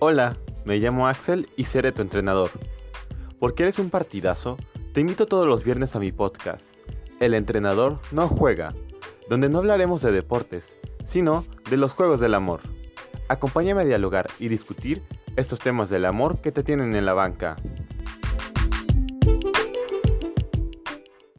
Hola, me llamo Axel y seré tu entrenador. Porque eres un partidazo, te invito todos los viernes a mi podcast, El entrenador no juega, donde no hablaremos de deportes, sino de los juegos del amor. Acompáñame a dialogar y discutir estos temas del amor que te tienen en la banca.